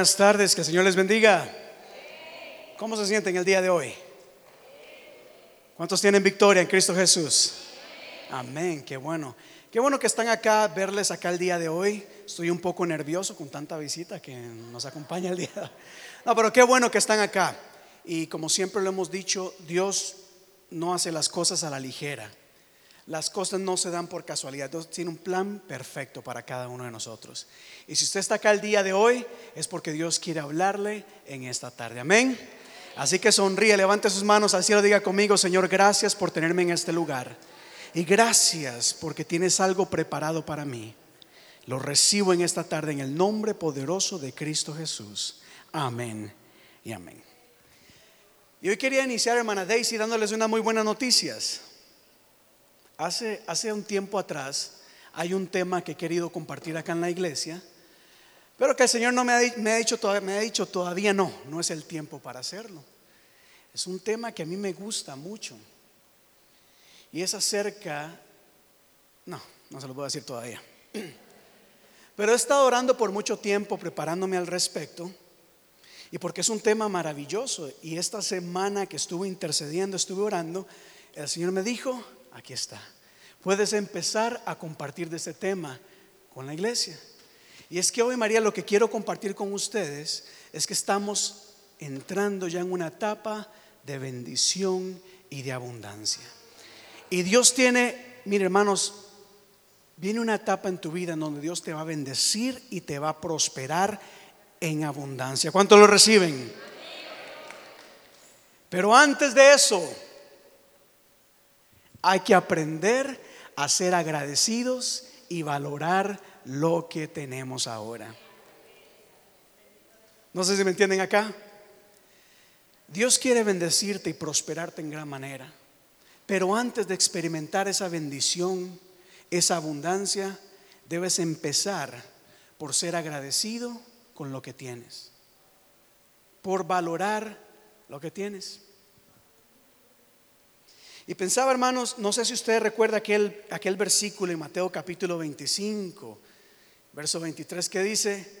Buenas tardes, que el Señor les bendiga. ¿Cómo se sienten el día de hoy? ¿Cuántos tienen victoria en Cristo Jesús? Amén, qué bueno. Qué bueno que están acá, verles acá el día de hoy. Estoy un poco nervioso con tanta visita que nos acompaña el día. No, pero qué bueno que están acá. Y como siempre lo hemos dicho, Dios no hace las cosas a la ligera. Las cosas no se dan por casualidad. Dios tiene un plan perfecto para cada uno de nosotros. Y si usted está acá el día de hoy, es porque Dios quiere hablarle en esta tarde. Amén. Así que sonríe, levante sus manos al cielo, diga conmigo, Señor, gracias por tenerme en este lugar. Y gracias porque tienes algo preparado para mí. Lo recibo en esta tarde en el nombre poderoso de Cristo Jesús. Amén y amén. Y hoy quería iniciar, hermana Daisy, dándoles unas muy buenas noticias. Hace, hace un tiempo atrás hay un tema que he querido compartir acá en la iglesia, pero que el Señor no me ha, me me ha dicho todavía no, no es el tiempo para hacerlo. Es un tema que a mí me gusta mucho. Y es acerca, no, no se lo puedo decir todavía. Pero he estado orando por mucho tiempo, preparándome al respecto. Y porque es un tema maravilloso. Y esta semana que estuve intercediendo, estuve orando, el Señor me dijo, aquí está. Puedes empezar a compartir de este tema con la iglesia. Y es que hoy, María, lo que quiero compartir con ustedes es que estamos entrando ya en una etapa de bendición y de abundancia. Y Dios tiene, mire hermanos, viene una etapa en tu vida en donde Dios te va a bendecir y te va a prosperar en abundancia. ¿Cuánto lo reciben? Pero antes de eso, hay que aprender a ser agradecidos y valorar lo que tenemos ahora. No sé si me entienden acá. Dios quiere bendecirte y prosperarte en gran manera. Pero antes de experimentar esa bendición, esa abundancia, debes empezar por ser agradecido con lo que tienes. Por valorar lo que tienes. Y pensaba, hermanos, no sé si usted recuerda aquel, aquel versículo en Mateo capítulo 25, verso 23, que dice,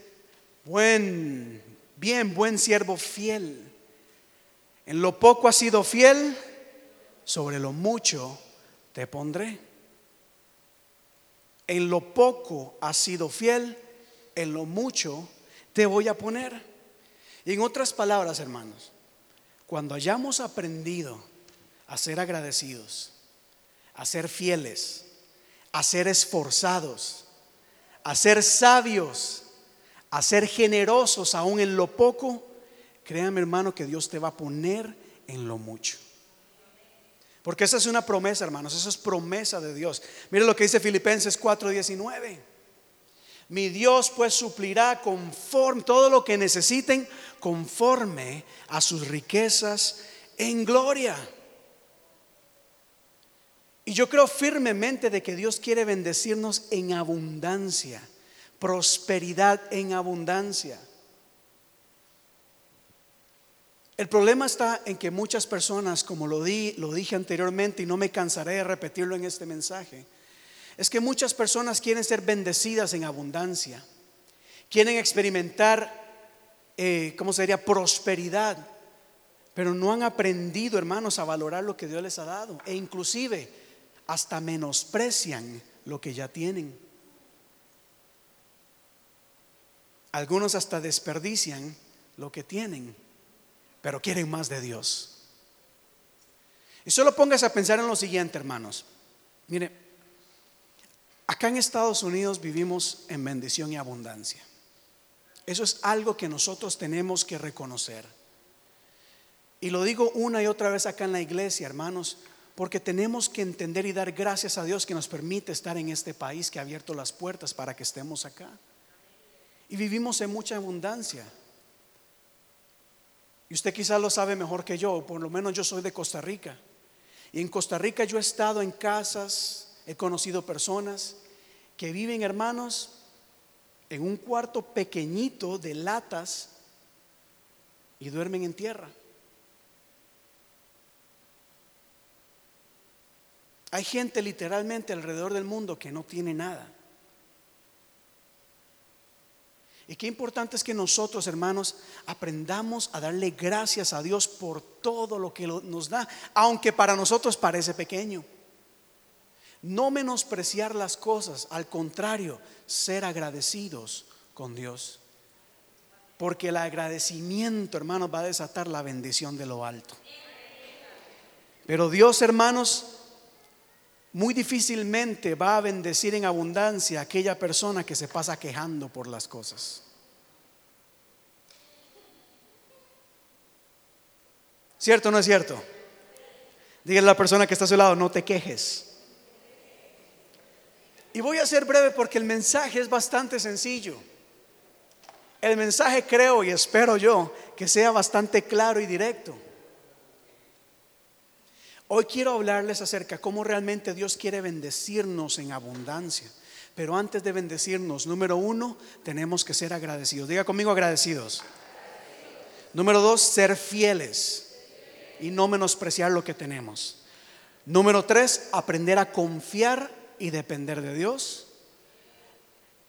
buen, bien, buen siervo fiel. En lo poco has sido fiel, sobre lo mucho te pondré. En lo poco has sido fiel, en lo mucho te voy a poner. Y en otras palabras, hermanos, cuando hayamos aprendido a ser agradecidos, a ser fieles, a ser esforzados, a ser sabios, a ser generosos aún en lo poco, créame hermano que Dios te va a poner en lo mucho. Porque esa es una promesa, hermanos, esa es promesa de Dios. Mire lo que dice Filipenses 4:19. Mi Dios pues suplirá conforme todo lo que necesiten conforme a sus riquezas en gloria. Y yo creo firmemente de que Dios quiere bendecirnos en abundancia, prosperidad en abundancia. El problema está en que muchas personas, como lo, di, lo dije anteriormente y no me cansaré de repetirlo en este mensaje, es que muchas personas quieren ser bendecidas en abundancia, quieren experimentar, eh, ¿cómo sería? Prosperidad, pero no han aprendido, hermanos, a valorar lo que Dios les ha dado e inclusive hasta menosprecian lo que ya tienen. Algunos hasta desperdician lo que tienen, pero quieren más de Dios. Y solo pongas a pensar en lo siguiente, hermanos. Mire, acá en Estados Unidos vivimos en bendición y abundancia. Eso es algo que nosotros tenemos que reconocer. Y lo digo una y otra vez acá en la iglesia, hermanos, porque tenemos que entender y dar gracias a Dios que nos permite estar en este país que ha abierto las puertas para que estemos acá. Y vivimos en mucha abundancia. Y usted quizás lo sabe mejor que yo, por lo menos yo soy de Costa Rica. Y en Costa Rica yo he estado en casas, he conocido personas que viven, hermanos, en un cuarto pequeñito de latas y duermen en tierra. Hay gente literalmente alrededor del mundo que no tiene nada. Y qué importante es que nosotros, hermanos, aprendamos a darle gracias a Dios por todo lo que nos da, aunque para nosotros parece pequeño. No menospreciar las cosas, al contrario, ser agradecidos con Dios. Porque el agradecimiento, hermanos, va a desatar la bendición de lo alto. Pero Dios, hermanos, muy difícilmente va a bendecir en abundancia a aquella persona que se pasa quejando por las cosas. ¿Cierto o no es cierto? Dígale a la persona que está a su lado, no te quejes. Y voy a ser breve porque el mensaje es bastante sencillo. El mensaje creo y espero yo que sea bastante claro y directo. Hoy quiero hablarles acerca de cómo realmente Dios quiere bendecirnos en abundancia. Pero antes de bendecirnos, número uno, tenemos que ser agradecidos. Diga conmigo agradecidos. Número dos, ser fieles y no menospreciar lo que tenemos. Número tres, aprender a confiar y depender de Dios.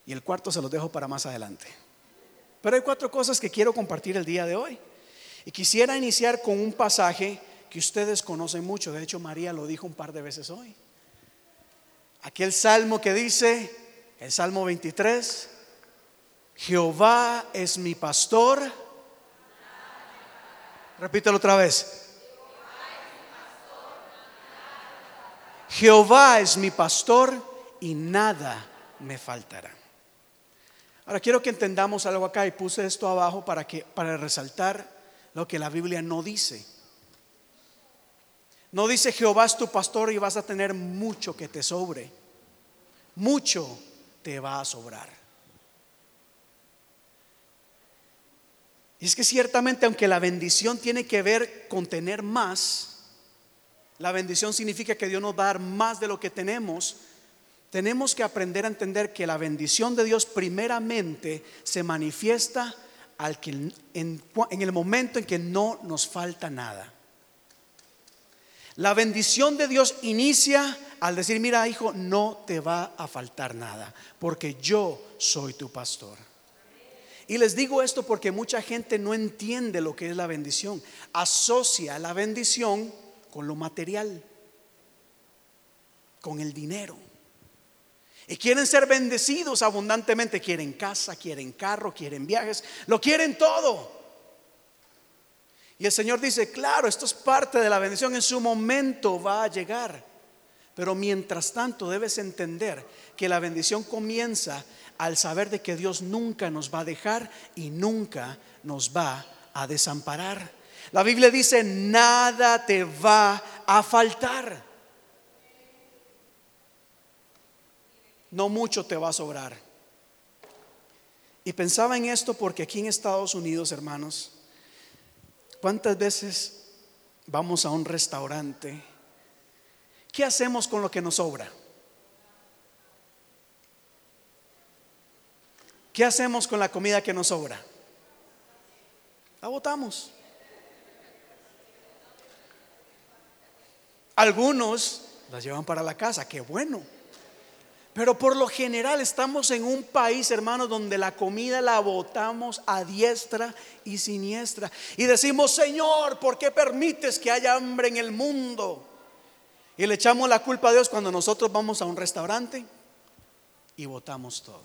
Y el cuarto se los dejo para más adelante. Pero hay cuatro cosas que quiero compartir el día de hoy. Y quisiera iniciar con un pasaje que ustedes conocen mucho. De hecho, María lo dijo un par de veces hoy. Aquel salmo que dice, el Salmo 23, Jehová es mi pastor. Repítelo otra vez. Jehová es mi pastor y nada me faltará. Ahora quiero que entendamos algo acá y puse esto abajo para que para resaltar lo que la Biblia no dice. No dice Jehová es tu pastor y vas a tener mucho que te sobre. Mucho te va a sobrar. Y es que ciertamente aunque la bendición tiene que ver con tener más, la bendición significa que Dios nos va a dar más de lo que tenemos, tenemos que aprender a entender que la bendición de Dios primeramente se manifiesta al que, en, en el momento en que no nos falta nada. La bendición de Dios inicia al decir, mira hijo, no te va a faltar nada, porque yo soy tu pastor. Y les digo esto porque mucha gente no entiende lo que es la bendición. Asocia la bendición con lo material, con el dinero. Y quieren ser bendecidos abundantemente. Quieren casa, quieren carro, quieren viajes, lo quieren todo. Y el Señor dice, claro, esto es parte de la bendición, en su momento va a llegar. Pero mientras tanto debes entender que la bendición comienza al saber de que Dios nunca nos va a dejar y nunca nos va a desamparar. La Biblia dice, nada te va a faltar. No mucho te va a sobrar. Y pensaba en esto porque aquí en Estados Unidos, hermanos, ¿Cuántas veces vamos a un restaurante? ¿Qué hacemos con lo que nos sobra? ¿Qué hacemos con la comida que nos sobra? La botamos. Algunos la llevan para la casa, qué bueno. Pero por lo general estamos en un país, hermanos, donde la comida la botamos a diestra y siniestra. Y decimos, Señor, ¿por qué permites que haya hambre en el mundo? Y le echamos la culpa a Dios cuando nosotros vamos a un restaurante y botamos todo.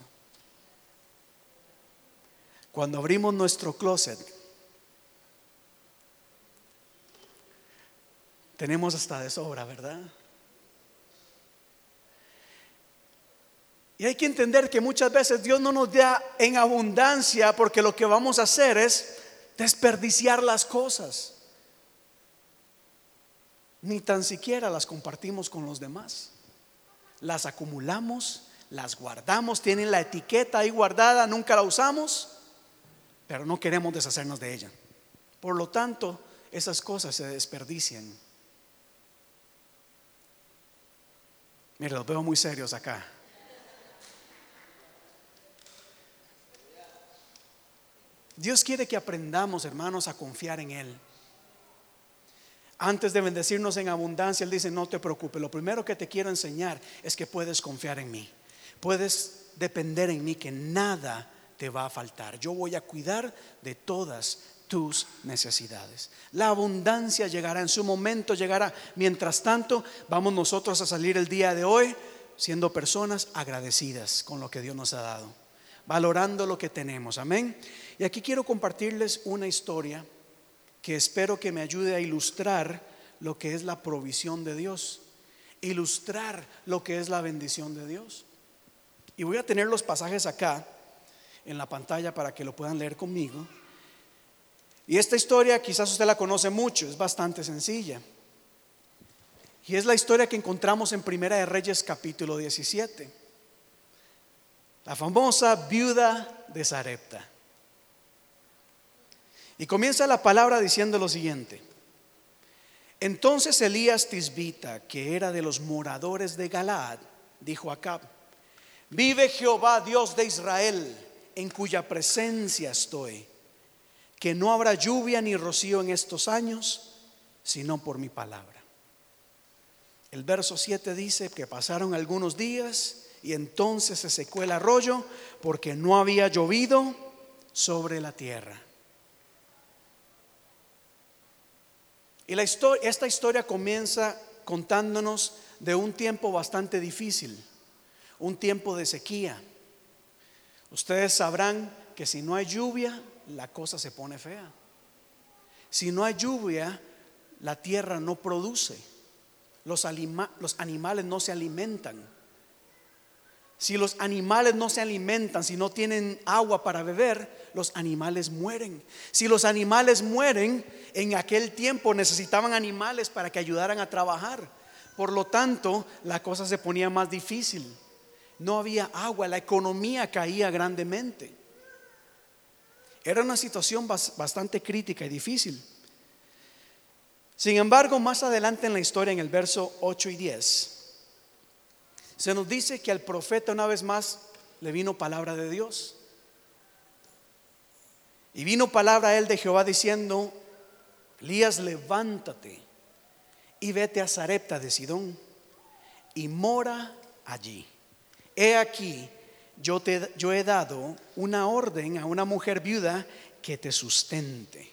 Cuando abrimos nuestro closet, tenemos hasta de sobra, ¿verdad? Y hay que entender que muchas veces Dios no nos da en abundancia porque lo que vamos a hacer es desperdiciar las cosas. Ni tan siquiera las compartimos con los demás. Las acumulamos, las guardamos, tienen la etiqueta ahí guardada, nunca la usamos, pero no queremos deshacernos de ella. Por lo tanto, esas cosas se desperdician. Mire, los veo muy serios acá. Dios quiere que aprendamos, hermanos, a confiar en Él. Antes de bendecirnos en abundancia, Él dice, no te preocupes, lo primero que te quiero enseñar es que puedes confiar en mí. Puedes depender en mí, que nada te va a faltar. Yo voy a cuidar de todas tus necesidades. La abundancia llegará en su momento, llegará. Mientras tanto, vamos nosotros a salir el día de hoy siendo personas agradecidas con lo que Dios nos ha dado, valorando lo que tenemos. Amén. Y aquí quiero compartirles una historia que espero que me ayude a ilustrar lo que es la provisión de Dios, ilustrar lo que es la bendición de Dios. Y voy a tener los pasajes acá en la pantalla para que lo puedan leer conmigo. Y esta historia quizás usted la conoce mucho, es bastante sencilla. Y es la historia que encontramos en Primera de Reyes capítulo 17. La famosa viuda de Sarepta. Y comienza la palabra diciendo lo siguiente. Entonces Elías Tisbita, que era de los moradores de Galaad, dijo a Acab, vive Jehová Dios de Israel, en cuya presencia estoy que no habrá lluvia ni rocío en estos años, sino por mi palabra. El verso 7 dice que pasaron algunos días y entonces se secó el arroyo porque no había llovido sobre la tierra. Y esta historia comienza contándonos de un tiempo bastante difícil, un tiempo de sequía. Ustedes sabrán que si no hay lluvia, la cosa se pone fea. Si no hay lluvia, la tierra no produce. Los, los, animales no se alimentan. Si los animales no se alimentan, si no tienen agua para beber, los animales mueren. Si los animales mueren, en aquel tiempo necesitaban animales para que ayudaran a trabajar. Por lo tanto, la cosa se ponía más difícil. No había agua, la economía caía grandemente. Era una situación bastante crítica y difícil. Sin embargo, más adelante en la historia, en el verso 8 y 10, se nos dice que al profeta una vez más le vino palabra de Dios. Y vino palabra a él de Jehová diciendo, Elías, levántate y vete a Zarepta de Sidón y mora allí. He aquí, yo, te, yo he dado una orden a una mujer viuda que te sustente.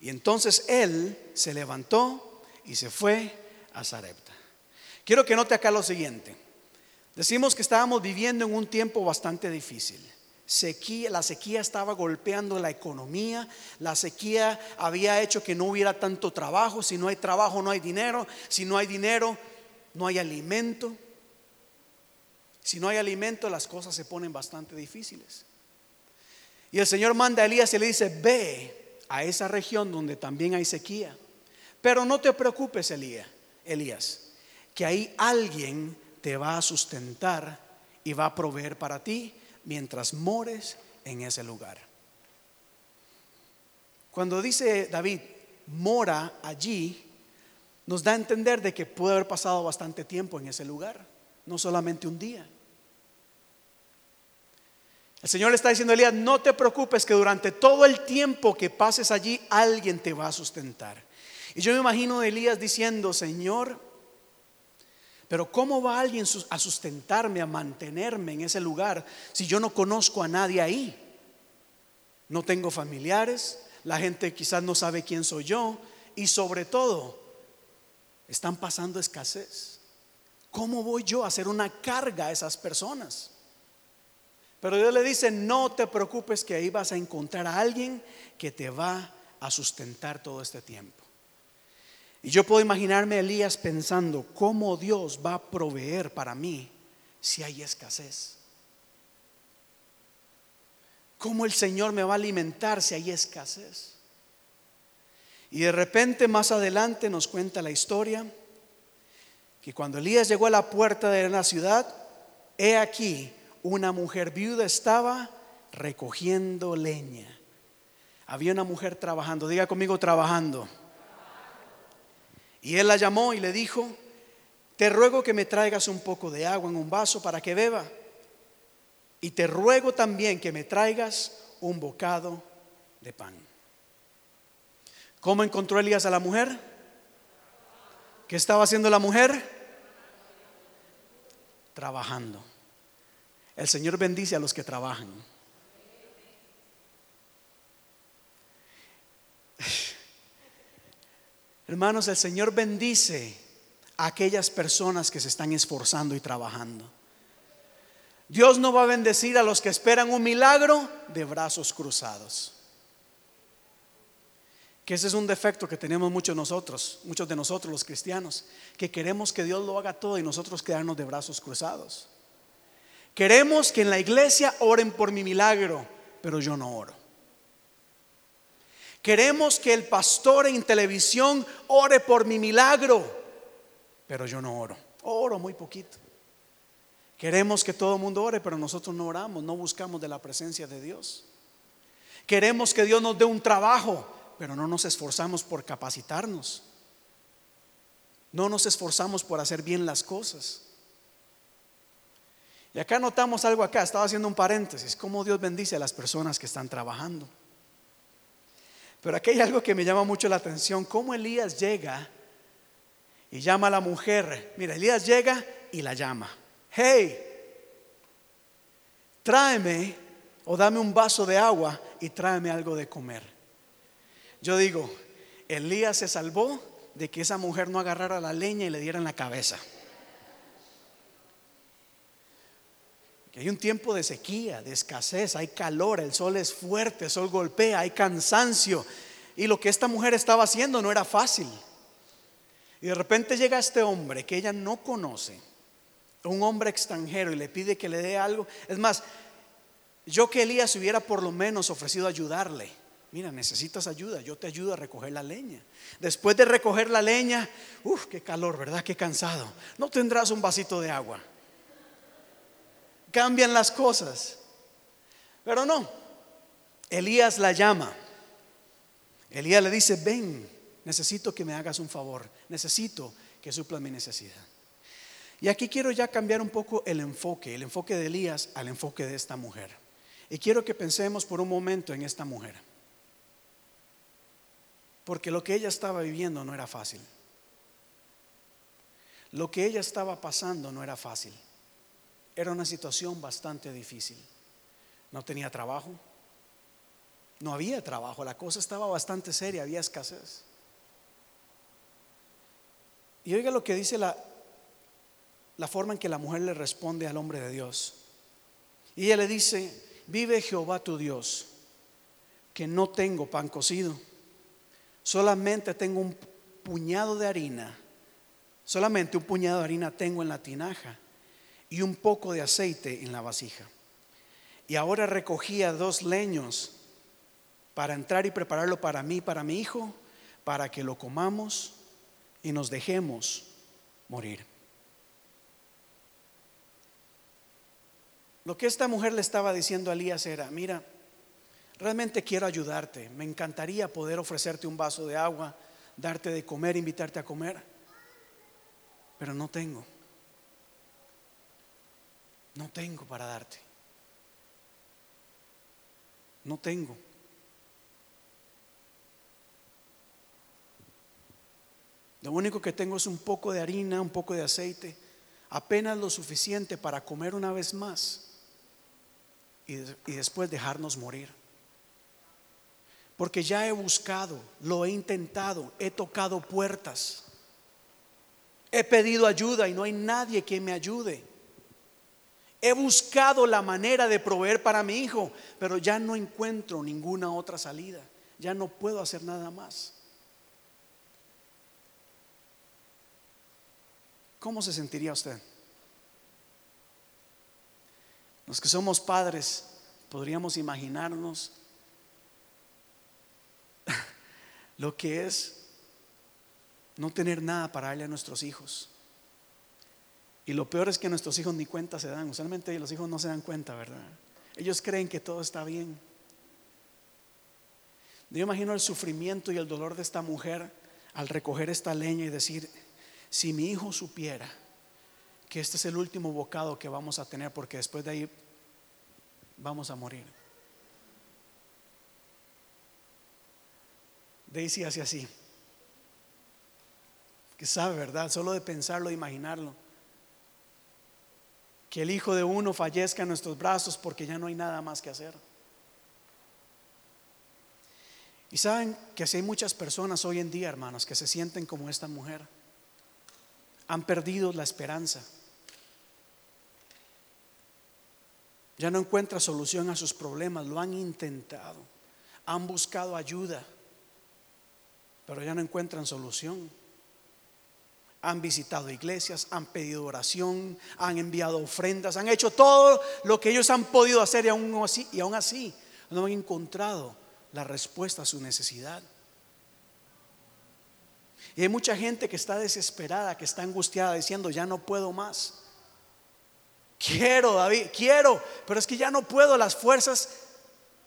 Y entonces él se levantó y se fue a Sarepta. Quiero que note acá lo siguiente. Decimos que estábamos viviendo en un tiempo bastante difícil. Sequía, la sequía estaba golpeando la economía, la sequía había hecho que no hubiera tanto trabajo, si no hay trabajo no hay dinero, si no hay dinero no hay alimento. Si no hay alimento, las cosas se ponen bastante difíciles. Y el Señor manda a Elías y le dice, ve a esa región donde también hay sequía. Pero no te preocupes, Elías, Elías, que ahí alguien te va a sustentar y va a proveer para ti mientras mores en ese lugar. Cuando dice David, mora allí, nos da a entender de que puede haber pasado bastante tiempo en ese lugar, no solamente un día. El Señor le está diciendo a Elías, no te preocupes que durante todo el tiempo que pases allí alguien te va a sustentar. Y yo me imagino a Elías diciendo, Señor, pero ¿cómo va alguien a sustentarme, a mantenerme en ese lugar si yo no conozco a nadie ahí? No tengo familiares, la gente quizás no sabe quién soy yo y sobre todo están pasando escasez. ¿Cómo voy yo a hacer una carga a esas personas? Pero Dios le dice, no te preocupes que ahí vas a encontrar a alguien que te va a sustentar todo este tiempo. Y yo puedo imaginarme a Elías pensando, ¿cómo Dios va a proveer para mí si hay escasez? ¿Cómo el Señor me va a alimentar si hay escasez? Y de repente más adelante nos cuenta la historia que cuando Elías llegó a la puerta de la ciudad, he aquí una mujer viuda estaba recogiendo leña. Había una mujer trabajando, diga conmigo trabajando. Y él la llamó y le dijo, te ruego que me traigas un poco de agua en un vaso para que beba. Y te ruego también que me traigas un bocado de pan. ¿Cómo encontró Elías a la mujer? ¿Qué estaba haciendo la mujer? Trabajando. El Señor bendice a los que trabajan. Hermanos, el Señor bendice a aquellas personas que se están esforzando y trabajando. Dios no va a bendecir a los que esperan un milagro de brazos cruzados. Que ese es un defecto que tenemos muchos nosotros, muchos de nosotros los cristianos, que queremos que Dios lo haga todo y nosotros quedarnos de brazos cruzados. Queremos que en la iglesia oren por mi milagro, pero yo no oro. Queremos que el pastor en televisión ore por mi milagro, pero yo no oro. Oro muy poquito. Queremos que todo el mundo ore, pero nosotros no oramos, no buscamos de la presencia de Dios. Queremos que Dios nos dé un trabajo, pero no nos esforzamos por capacitarnos. No nos esforzamos por hacer bien las cosas. Y acá notamos algo acá, estaba haciendo un paréntesis, cómo Dios bendice a las personas que están trabajando. Pero aquí hay algo que me llama mucho la atención, cómo Elías llega y llama a la mujer. Mira, Elías llega y la llama. Hey, tráeme o dame un vaso de agua y tráeme algo de comer. Yo digo, Elías se salvó de que esa mujer no agarrara la leña y le diera en la cabeza. Que hay un tiempo de sequía, de escasez, hay calor, el sol es fuerte, el sol golpea, hay cansancio. Y lo que esta mujer estaba haciendo no era fácil. Y de repente llega este hombre que ella no conoce, un hombre extranjero, y le pide que le dé algo. Es más, yo que Elías hubiera por lo menos ofrecido ayudarle. Mira, necesitas ayuda, yo te ayudo a recoger la leña. Después de recoger la leña, uff, qué calor, ¿verdad? Qué cansado. No tendrás un vasito de agua cambian las cosas. Pero no, Elías la llama. Elías le dice, ven, necesito que me hagas un favor, necesito que supla mi necesidad. Y aquí quiero ya cambiar un poco el enfoque, el enfoque de Elías al enfoque de esta mujer. Y quiero que pensemos por un momento en esta mujer. Porque lo que ella estaba viviendo no era fácil. Lo que ella estaba pasando no era fácil. Era una situación bastante difícil. No tenía trabajo. No había trabajo. La cosa estaba bastante seria. Había escasez. Y oiga lo que dice la, la forma en que la mujer le responde al hombre de Dios. Y ella le dice, vive Jehová tu Dios, que no tengo pan cocido, solamente tengo un puñado de harina, solamente un puñado de harina tengo en la tinaja y un poco de aceite en la vasija. Y ahora recogía dos leños para entrar y prepararlo para mí, para mi hijo, para que lo comamos y nos dejemos morir. Lo que esta mujer le estaba diciendo a Elías era, mira, realmente quiero ayudarte, me encantaría poder ofrecerte un vaso de agua, darte de comer, invitarte a comer, pero no tengo. No tengo para darte. No tengo. Lo único que tengo es un poco de harina, un poco de aceite, apenas lo suficiente para comer una vez más y, después dejarnos morir. Porque ya he buscado, lo he intentado, he tocado puertas, he pedido ayuda y no hay nadie que me ayude. He buscado la manera de proveer para mi hijo, pero ya no encuentro ninguna otra salida. Ya no puedo hacer nada más. ¿Cómo se sentiría usted? Los que somos padres podríamos imaginarnos lo que es no tener nada para darle a nuestros hijos. Y lo peor es que nuestros hijos ni cuenta se dan. Usualmente los hijos no se dan cuenta, ¿verdad? Ellos creen que todo está bien. Yo imagino el sufrimiento y el dolor de esta mujer al recoger esta leña y decir, si mi hijo supiera que este es el último bocado que vamos a tener, porque después de ahí vamos a morir. Daisy hace así. Que sabe, ¿verdad? Solo de pensarlo, de imaginarlo que el hijo de uno fallezca en nuestros brazos porque ya no hay nada más que hacer. Y saben que si hay muchas personas hoy en día, hermanos, que se sienten como esta mujer, han perdido la esperanza. Ya no encuentra solución a sus problemas, lo han intentado, han buscado ayuda, pero ya no encuentran solución. Han visitado iglesias, han pedido oración, han enviado ofrendas, han hecho todo lo que ellos han podido hacer y aún así, y aún así no han encontrado la respuesta a su necesidad. Y hay mucha gente que está desesperada, que está angustiada, diciendo, ya no puedo más. Quiero, David, quiero, pero es que ya no puedo, las fuerzas,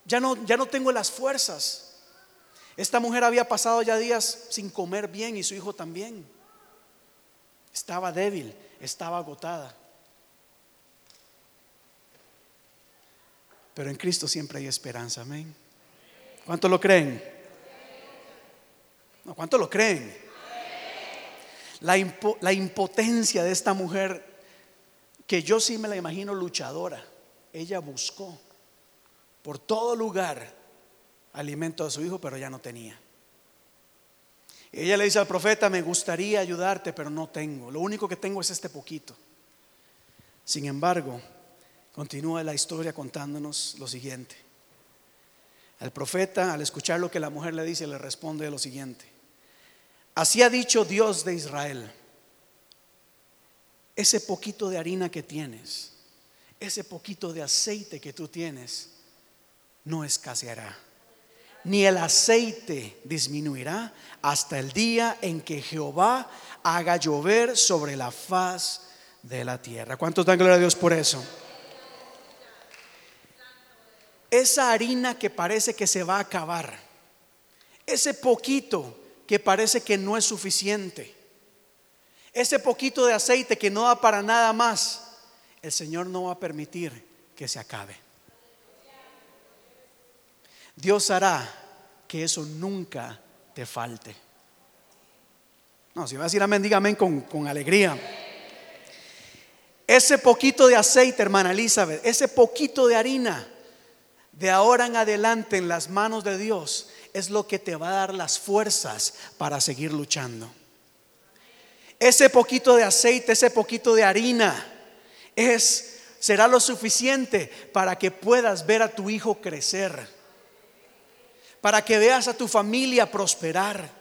ya no, ya no tengo las fuerzas. Esta mujer había pasado ya días sin comer bien y su hijo también. Estaba débil, estaba agotada. Pero en Cristo siempre hay esperanza, amén. ¿Cuánto lo creen? No, ¿Cuánto lo creen? La, la impotencia de esta mujer que yo sí me la imagino luchadora. Ella buscó por todo lugar alimento a su hijo, pero ya no tenía. Ella le dice al profeta, me gustaría ayudarte, pero no tengo. Lo único que tengo es este poquito. Sin embargo, continúa la historia contándonos lo siguiente. El profeta, al escuchar lo que la mujer le dice, le responde lo siguiente. Así ha dicho Dios de Israel ese poquito de harina que tienes, ese poquito de aceite que tú tienes, no escaseará. Ni el aceite disminuirá hasta el día en que Jehová haga llover sobre la faz de la tierra. ¿Cuántos dan gloria a Dios por eso? Esa harina que parece que se va a acabar, ese poquito que parece que no es suficiente, ese poquito de aceite que no da para nada más, el Señor no va a permitir que se acabe. Dios hará que eso nunca te falte. No, si va a decir amén, dígame con, con alegría. Ese poquito de aceite, hermana Elizabeth, ese poquito de harina, de ahora en adelante en las manos de Dios, es lo que te va a dar las fuerzas para seguir luchando. Ese poquito de aceite, ese poquito de harina es será lo suficiente para que puedas ver a tu hijo crecer. Para que veas a tu familia prosperar.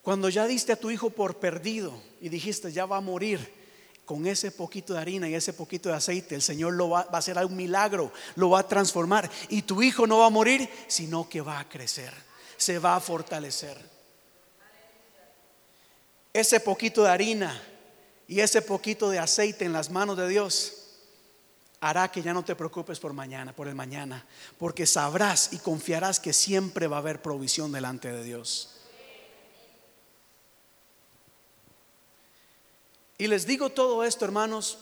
Cuando ya diste a tu hijo por perdido y dijiste ya va a morir, con ese poquito de harina y ese poquito de aceite, el Señor lo va, va, a hacer un milagro, lo va a transformar. Y tu hijo no va a morir, sino que va a crecer, se va a fortalecer ese poquito de harina y ese poquito de aceite en las manos de Dios hará que ya no te preocupes por mañana, por el mañana, porque sabrás y confiarás que siempre va a haber provisión delante de Dios. Y les digo todo esto, hermanos,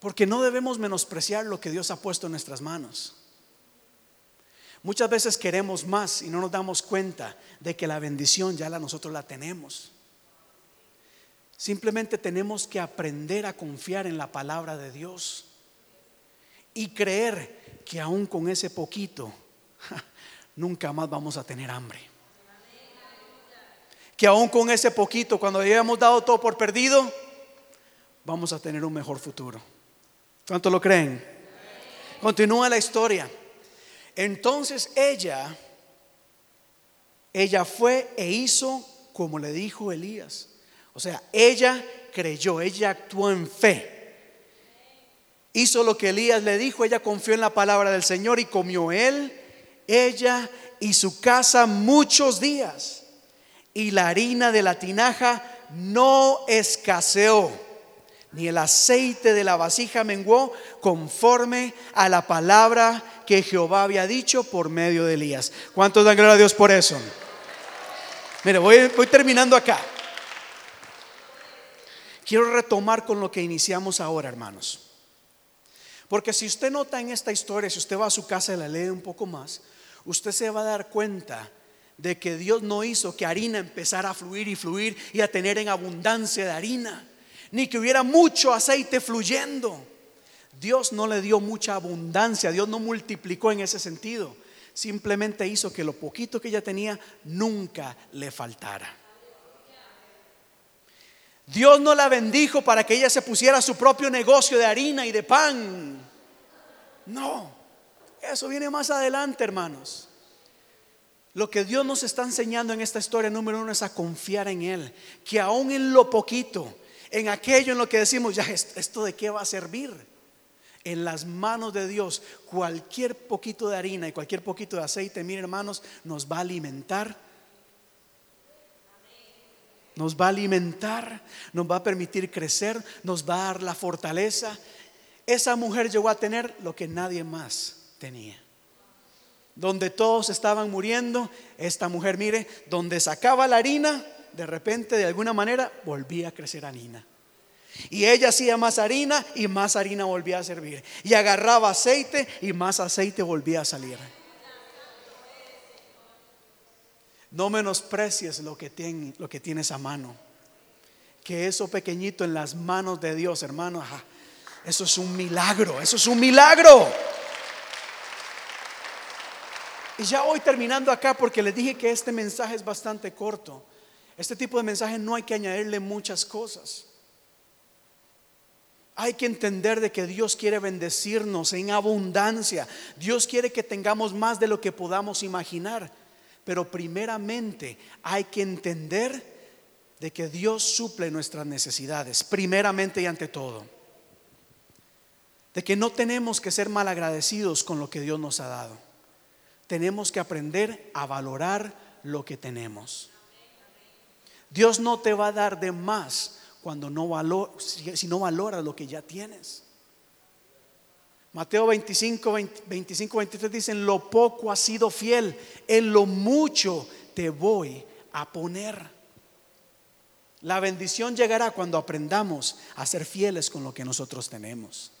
porque no debemos menospreciar lo que Dios ha puesto en nuestras manos. Muchas veces queremos más y no nos damos cuenta de que la bendición ya la nosotros la tenemos. Simplemente tenemos que aprender a confiar en la palabra de Dios y creer que aún con ese poquito nunca más vamos a tener hambre. Que aún con ese poquito, cuando hayamos dado todo por perdido, vamos a tener un mejor futuro. ¿Cuánto lo creen? Continúa la historia. Entonces ella, ella fue e hizo como le dijo Elías. O sea, ella creyó, ella actuó en fe. Hizo lo que Elías le dijo, ella confió en la palabra del Señor y comió él, ella y su casa muchos días. Y la harina de la tinaja no escaseó, ni el aceite de la vasija menguó conforme a la palabra que Jehová había dicho por medio de Elías. ¿Cuántos dan gloria a Dios por eso? Mire, voy, voy terminando acá. Quiero retomar con lo que iniciamos ahora, hermanos. Porque si usted nota en esta historia, si usted va a su casa y la lee un poco más, usted se va a dar cuenta de que Dios no hizo que harina empezara a fluir y fluir y a tener en abundancia de harina, ni que hubiera mucho aceite fluyendo. Dios no le dio mucha abundancia, Dios no multiplicó en ese sentido. Simplemente hizo que lo poquito que ella tenía nunca le faltara. Dios no la bendijo para que ella se pusiera su propio negocio de harina y de pan. No, eso viene más adelante, hermanos. Lo que Dios nos está enseñando en esta historia número uno es a confiar en Él. Que aún en lo poquito, en aquello en lo que decimos, ya esto de qué va a servir. En las manos de Dios, cualquier poquito de harina y cualquier poquito de aceite, miren hermanos, nos va a alimentar nos va a alimentar, nos va a permitir crecer, nos va a dar la fortaleza. Esa mujer llegó a tener lo que nadie más tenía. Donde todos estaban muriendo, esta mujer, mire, donde sacaba la harina, de repente, de alguna manera, volvía a crecer harina. Y ella hacía más harina y más harina volvía a servir. Y agarraba aceite y más aceite volvía a salir. No menosprecies lo que, lo que tienes a mano. Que eso pequeñito en las manos de Dios, hermano, eso es un milagro, eso es un milagro. Y ya voy terminando acá porque les dije que este mensaje es bastante corto. Este tipo de mensaje no hay que añadirle muchas cosas. Hay que entender de que Dios quiere bendecirnos en abundancia. Dios quiere que tengamos más de lo que podamos imaginar. Pero primeramente hay que entender de que Dios suple nuestras necesidades, primeramente y ante todo. De que no tenemos que ser malagradecidos con lo que Dios nos ha dado. Tenemos que aprender a valorar lo que tenemos. Dios no te va a dar de más cuando no valor, si no valoras lo que ya tienes. Mateo 25, 25, 23 dicen, lo poco has sido fiel, en lo mucho te voy a poner. La bendición llegará cuando aprendamos a ser fieles con lo que nosotros tenemos.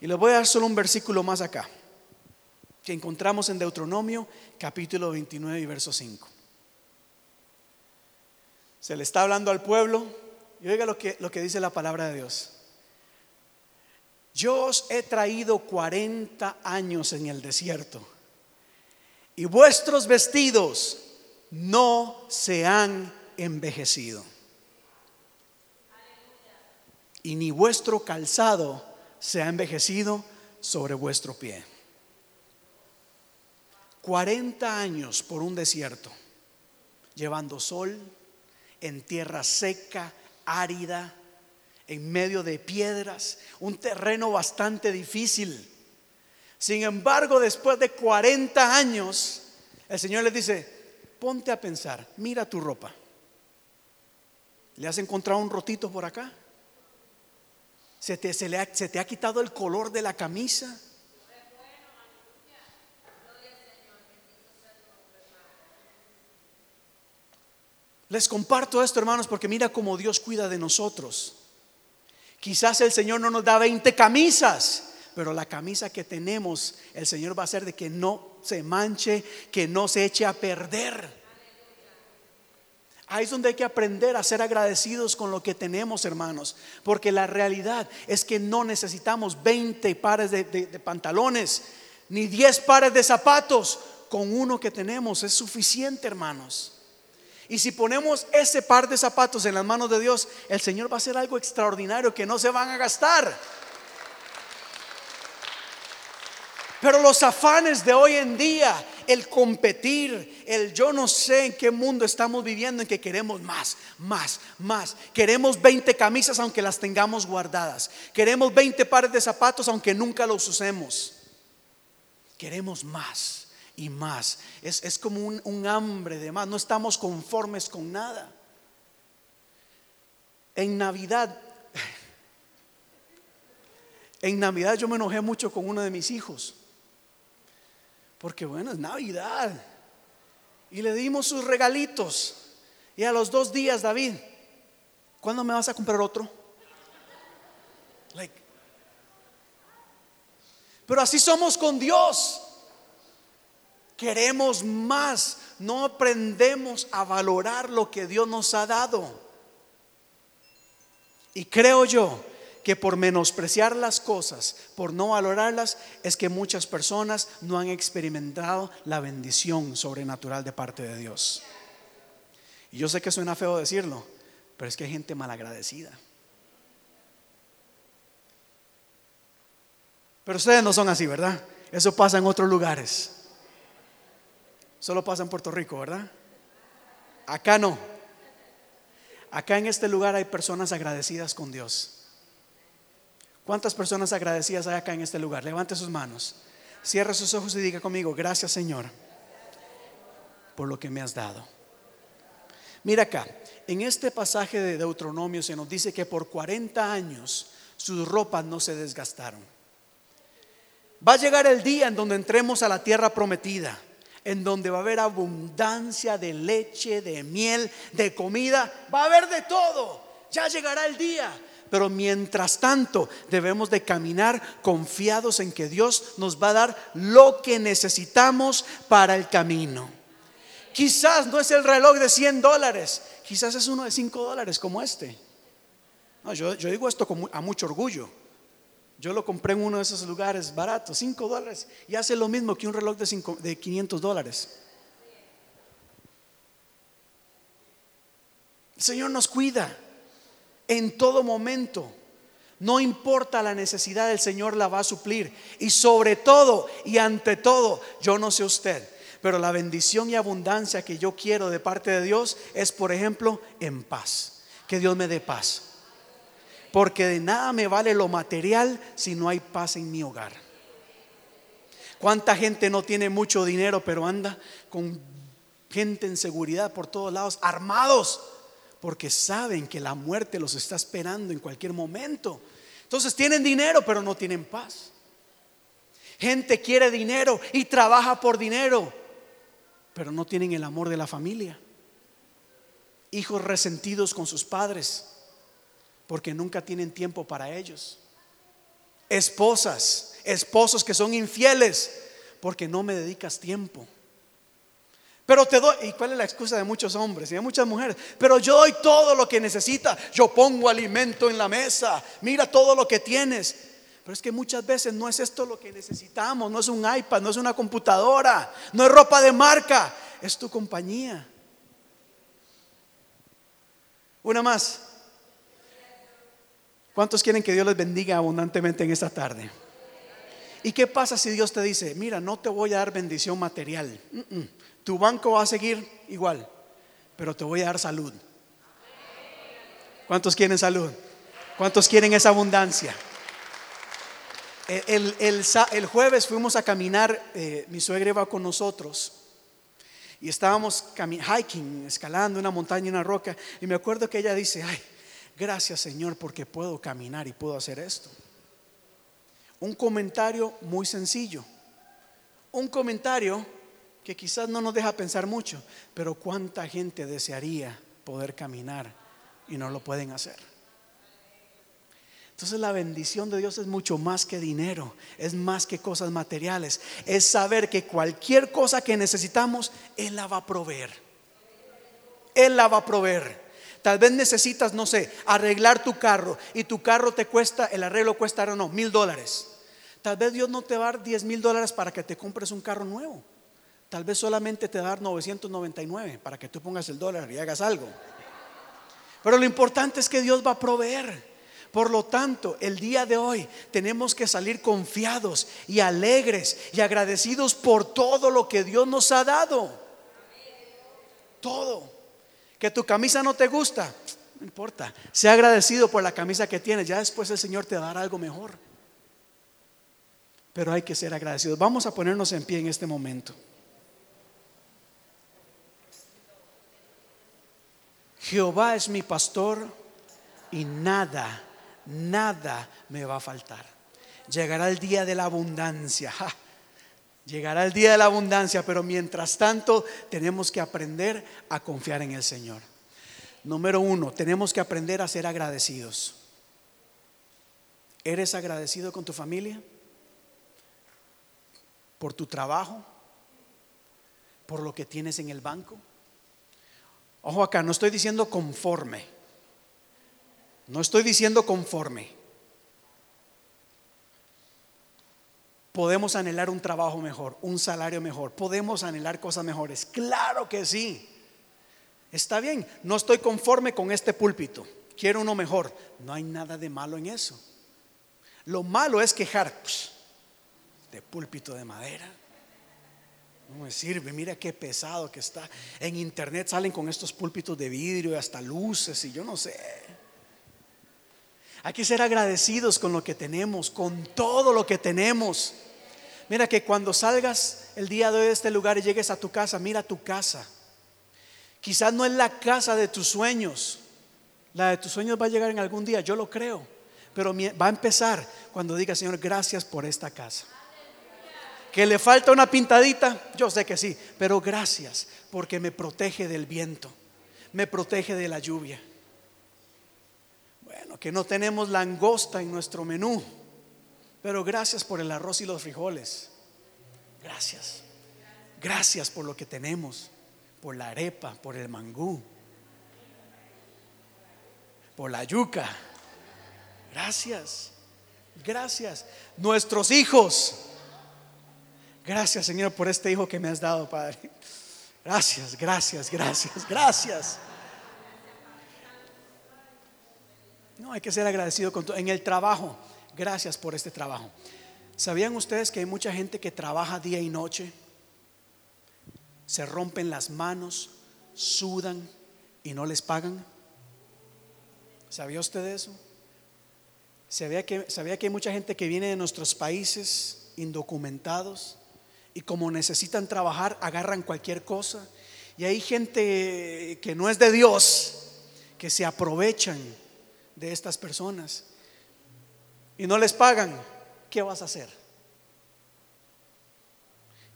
Y les voy a dar solo un versículo más acá, que encontramos en Deuteronomio capítulo 29 y verso 5. Se le está hablando al pueblo y oiga lo que, lo que dice la palabra de Dios. Yo os he traído 40 años en el desierto y vuestros vestidos no se han envejecido. Y ni vuestro calzado se ha envejecido sobre vuestro pie. 40 años por un desierto, llevando sol en tierra seca, árida, en medio de piedras, un terreno bastante difícil. Sin embargo, después de 40 años, el Señor les dice, ponte a pensar, mira tu ropa. ¿Le has encontrado un rotito por acá? ¿Se te, ha, ¿Se te ha quitado el color de la camisa? Les comparto esto, hermanos, porque mira cómo Dios cuida de nosotros. Quizás el Señor no nos da 20 camisas, pero la camisa que tenemos, el Señor va a hacer de que no se manche, que no se eche a perder. Ahí es donde hay que aprender a ser agradecidos con lo que tenemos, hermanos. Porque la realidad es que no necesitamos 20 pares de, de, pantalones, ni 10 pares de zapatos. Con uno que tenemos es suficiente, hermanos. Y si ponemos ese par de zapatos en las manos de Dios, el Señor va a hacer algo extraordinario que no se van a gastar. Pero los afanes de hoy en día, el competir, el yo no sé en qué mundo estamos viviendo, en que queremos más, más, más. Queremos 20 camisas aunque las tengamos guardadas. Queremos 20 pares de zapatos aunque nunca los usemos. Queremos más y más. Es, como un, un hambre de más. No estamos conformes con nada. En Navidad, en Navidad yo me enojé mucho con uno de mis hijos. Porque bueno, es Navidad. Y le dimos sus regalitos. Y a los dos días, David, ¿cuándo me vas a comprar otro? Pero así somos con Dios. Queremos más, no aprendemos a valorar lo que Dios nos ha dado. Y creo yo que por menospreciar las cosas, por no valorarlas, es que muchas personas no han experimentado la bendición sobrenatural de parte de Dios. Y yo sé que suena feo decirlo, pero es que hay gente malagradecida. Pero ustedes no son así, ¿verdad? Eso pasa en otros lugares. Solo pasa en Puerto Rico, ¿verdad? Acá no. Acá en este lugar hay personas agradecidas con Dios. ¿Cuántas personas agradecidas hay acá en este lugar? Levante sus manos. Cierre sus ojos y diga conmigo, gracias Señor por lo que me has dado. Mira acá, en este pasaje de Deuteronomio se nos dice que por 40 años sus ropas no se desgastaron. Va a llegar el día en donde entremos a la tierra prometida, en donde va a haber abundancia de leche, de miel, de comida, va a haber de todo. Ya llegará el día. Pero mientras tanto debemos de caminar confiados en que Dios nos va a dar lo que necesitamos para el camino. Quizás no es el reloj de 100 dólares, quizás es uno de 5 dólares como este. Yo, digo esto con, a mucho orgullo. Yo lo compré en uno de esos lugares baratos, 5 dólares, y hace lo mismo que un reloj de, de 500 dólares. El Señor nos cuida en todo momento. No importa la necesidad, el Señor la va a suplir. Y sobre todo y ante todo, yo no sé usted, pero la bendición y abundancia que yo quiero de parte de Dios es, por ejemplo, en paz. Que Dios me dé paz. Porque de nada me vale lo material si no hay paz en mi hogar. ¿Cuánta gente no tiene mucho dinero, pero anda con gente en seguridad por todos lados, armados? Porque saben que la muerte los está esperando en cualquier momento. Entonces tienen dinero, pero no tienen paz. Gente quiere dinero y trabaja por dinero, pero no tienen el amor de la familia. Hijos resentidos con sus padres porque nunca tienen tiempo para ellos. Esposas, esposos que son infieles porque no me dedicas tiempo. Pero te doy, ¿y cuál es la excusa de muchos hombres y de muchas mujeres? Pero yo doy todo lo que necesita. Yo pongo alimento en la mesa. Mira todo lo que tienes. Pero es que muchas veces no es esto lo que necesitamos, no es un iPad, no es una computadora, no es ropa de marca, es tu compañía. Una más. ¿Cuántos quieren que Dios les bendiga abundantemente en esta tarde? ¿Y qué pasa si Dios te dice, mira, no te voy a dar bendición material? Tu banco va a seguir igual, pero te voy a dar salud. ¿Cuántos quieren salud? ¿Cuántos quieren esa abundancia? El, jueves fuimos a caminar, eh, mi suegra iba con nosotros y estábamos hiking, escalando una montaña, una roca, y me acuerdo que ella dice, ay, gracias Señor porque puedo caminar y puedo hacer esto. Un comentario muy sencillo, un comentario que quizás no nos deja pensar mucho, pero cuánta gente desearía poder caminar y no lo pueden hacer. Entonces la bendición de Dios es mucho más que dinero, es más que cosas materiales, es saber que cualquier cosa que necesitamos, Él la va a proveer. Él la va a proveer. Tal vez necesitas, no sé, arreglar tu carro y tu carro te cuesta, el arreglo cuesta, no, mil dólares. Tal vez Dios no te va a dar 10 mil dólares para que te compres un carro nuevo. Tal vez solamente te va a dar 999 para que tú pongas el dólar y hagas algo. Pero lo importante es que Dios va a proveer. Por lo tanto, el día de hoy tenemos que salir confiados y alegres y agradecidos por todo lo que Dios nos ha dado. Todo. Que tu camisa no te gusta, no importa. Sea agradecido por la camisa que tienes. Ya después el Señor te dará algo mejor. Pero hay que ser agradecidos. Vamos a ponernos en pie en este momento. Jehová es mi pastor y nada nada me va a faltar. Llegará el día de la abundancia. Llegará el día de la abundancia, pero mientras tanto tenemos que aprender a confiar en el Señor. Número uno, tenemos que aprender a ser agradecidos. ¿Eres agradecido con tu familia? ¿Por tu trabajo? ¿Por lo que tienes en el banco? Ojo acá, no estoy diciendo conforme. No estoy diciendo conforme. Podemos anhelar un trabajo mejor, un salario mejor, podemos anhelar cosas mejores. Claro que sí. Está bien, no estoy conforme con este púlpito, quiero uno mejor. No hay nada de malo en eso. Lo malo es quejar de púlpito de madera. No me sirve, mira qué pesado que está. En internet salen con estos púlpitos de vidrio y hasta luces y yo no sé. Hay que ser agradecidos con lo que tenemos, con todo lo que tenemos. Mira que cuando salgas el día de hoy de este lugar y llegues a tu casa, mira tu casa. Quizás no es la casa de tus sueños. La de tus sueños va a llegar en algún día, yo lo creo. Pero va a empezar cuando diga, Señor, gracias por esta casa. Que le falta una pintadita, yo sé que sí, pero gracias porque me protege del viento, me protege de la lluvia que no tenemos langosta en nuestro menú, pero gracias por el arroz y los frijoles. Gracias. Gracias por lo que tenemos, por la arepa, por el mangú, por la yuca. Gracias. Gracias. Nuestros hijos. Gracias, Señor, por este hijo que me has dado, Padre. Gracias, gracias, gracias, gracias. No, hay que ser agradecido con. En el trabajo, gracias por este trabajo. ¿Sabían ustedes que hay mucha gente que trabaja día y noche? Se rompen las manos, sudan y no les pagan. ¿Sabía usted eso? ¿Sabía que, ¿Sabía que hay mucha gente que viene de nuestros países indocumentados y como necesitan trabajar agarran cualquier cosa? Y hay gente que no es de Dios, que se aprovechan de estas personas y no les pagan, ¿qué vas a hacer?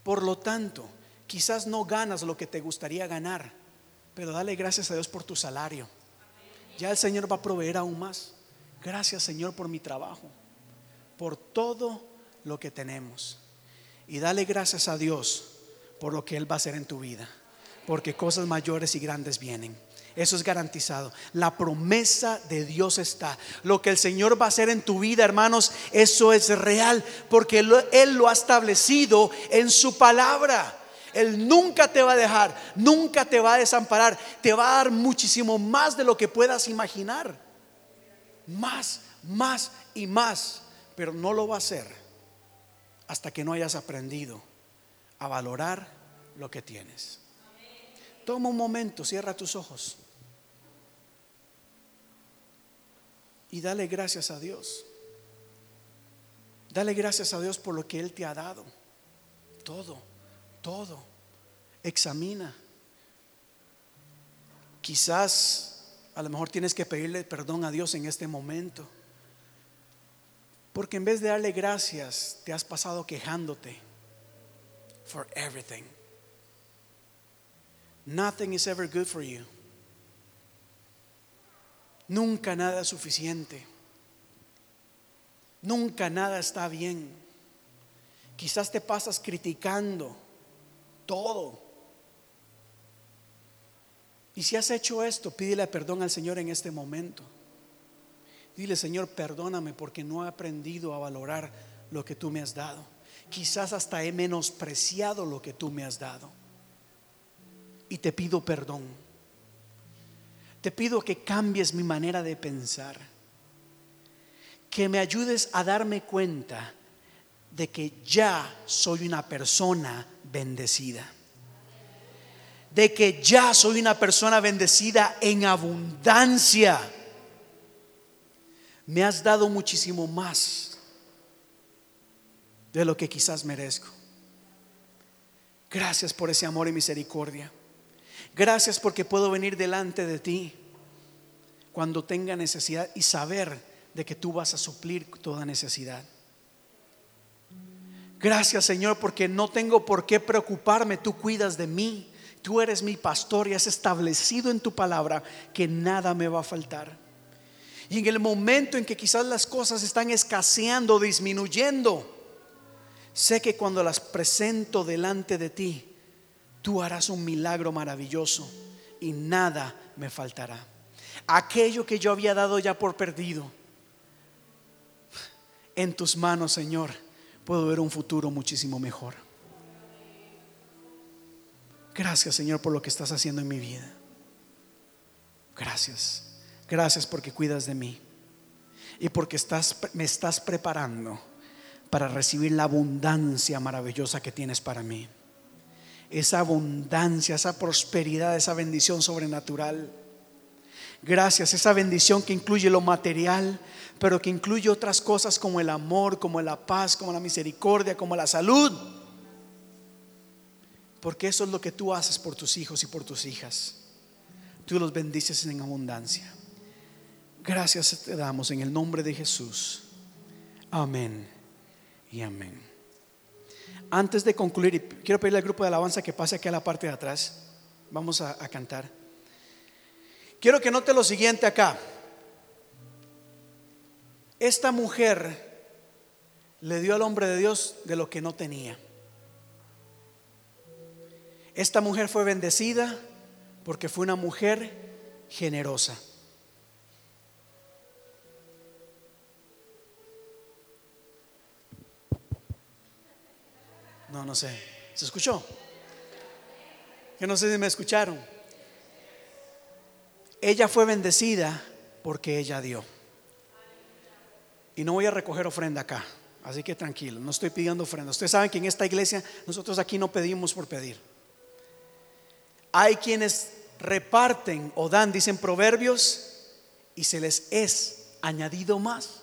Por lo tanto, quizás no ganas lo que te gustaría ganar, pero dale gracias a Dios por tu salario. Ya el Señor va a proveer aún más. Gracias Señor por mi trabajo, por todo lo que tenemos. Y dale gracias a Dios por lo que Él va a hacer en tu vida, porque cosas mayores y grandes vienen. Eso es garantizado. La promesa de Dios está. Lo que el Señor va a hacer en tu vida, hermanos, eso es real, porque Él lo ha establecido en su palabra. Él nunca te va a dejar, nunca te va a desamparar, te va a dar muchísimo más de lo que puedas imaginar. Más, más y más. Pero no lo va a hacer hasta que no hayas aprendido a valorar lo que tienes. Toma un momento, cierra tus ojos. Y dale gracias a Dios. Dale gracias a Dios por lo que Él te ha dado. Todo, todo. Examina. Quizás a lo mejor tienes que pedirle perdón a Dios en este momento. Porque en vez de darle gracias, te has pasado quejándote for everything. Nothing is ever good for you. Nunca nada es suficiente. Nunca nada está bien. Quizás te pasas criticando todo. Y si has hecho esto, pídele perdón al Señor en este momento. Dile, Señor, perdóname porque no he aprendido a valorar lo que tú me has dado. Quizás hasta he menospreciado lo que tú me has dado y te pido perdón. Te pido que cambies mi manera de pensar, que me ayudes a darme cuenta de que ya soy una persona bendecida, de que ya soy una persona bendecida en abundancia. Me has dado muchísimo más de lo que quizás merezco. Gracias por ese amor y misericordia. Gracias porque puedo venir delante de ti cuando tenga necesidad y saber de que tú vas a suplir toda necesidad. Gracias Señor porque no tengo por qué preocuparme, tú cuidas de mí, tú eres mi pastor y has establecido en tu palabra que nada me va a faltar. Y en el momento en que quizás las cosas están escaseando, disminuyendo, sé que cuando las presento delante de ti, tú harás un milagro maravilloso y nada me faltará. Aquello que yo había dado ya por perdido, en tus manos, Señor, puedo ver un futuro muchísimo mejor. Gracias Señor por lo que estás haciendo en mi vida. Gracias. Gracias porque cuidas de mí y porque me estás preparando para recibir la abundancia maravillosa que tienes para mí. Esa abundancia, esa prosperidad, esa bendición sobrenatural. Gracias, esa bendición que incluye lo material, pero que incluye otras cosas como el amor, como la paz, como la misericordia, como la salud. Porque eso es lo que tú haces por tus hijos y por tus hijas. Tú los bendices en abundancia. Gracias te damos en el nombre de Jesús. Amén y amén. Antes de concluir, quiero pedirle al grupo de alabanza que pase aquí a la parte de atrás. Vamos a, a cantar. Quiero que note lo siguiente acá. Esta mujer le dio al hombre de Dios de lo que no tenía. Esta mujer fue bendecida porque fue una mujer generosa. No, no sé. ¿Se escuchó? Que no sé si me escucharon. Ella fue bendecida porque ella dio. Y no voy a recoger ofrenda acá. Así que tranquilo, no estoy pidiendo ofrenda. Ustedes saben que en esta iglesia nosotros aquí no pedimos por pedir. Hay quienes reparten o dan, dicen proverbios, y se les es añadido más.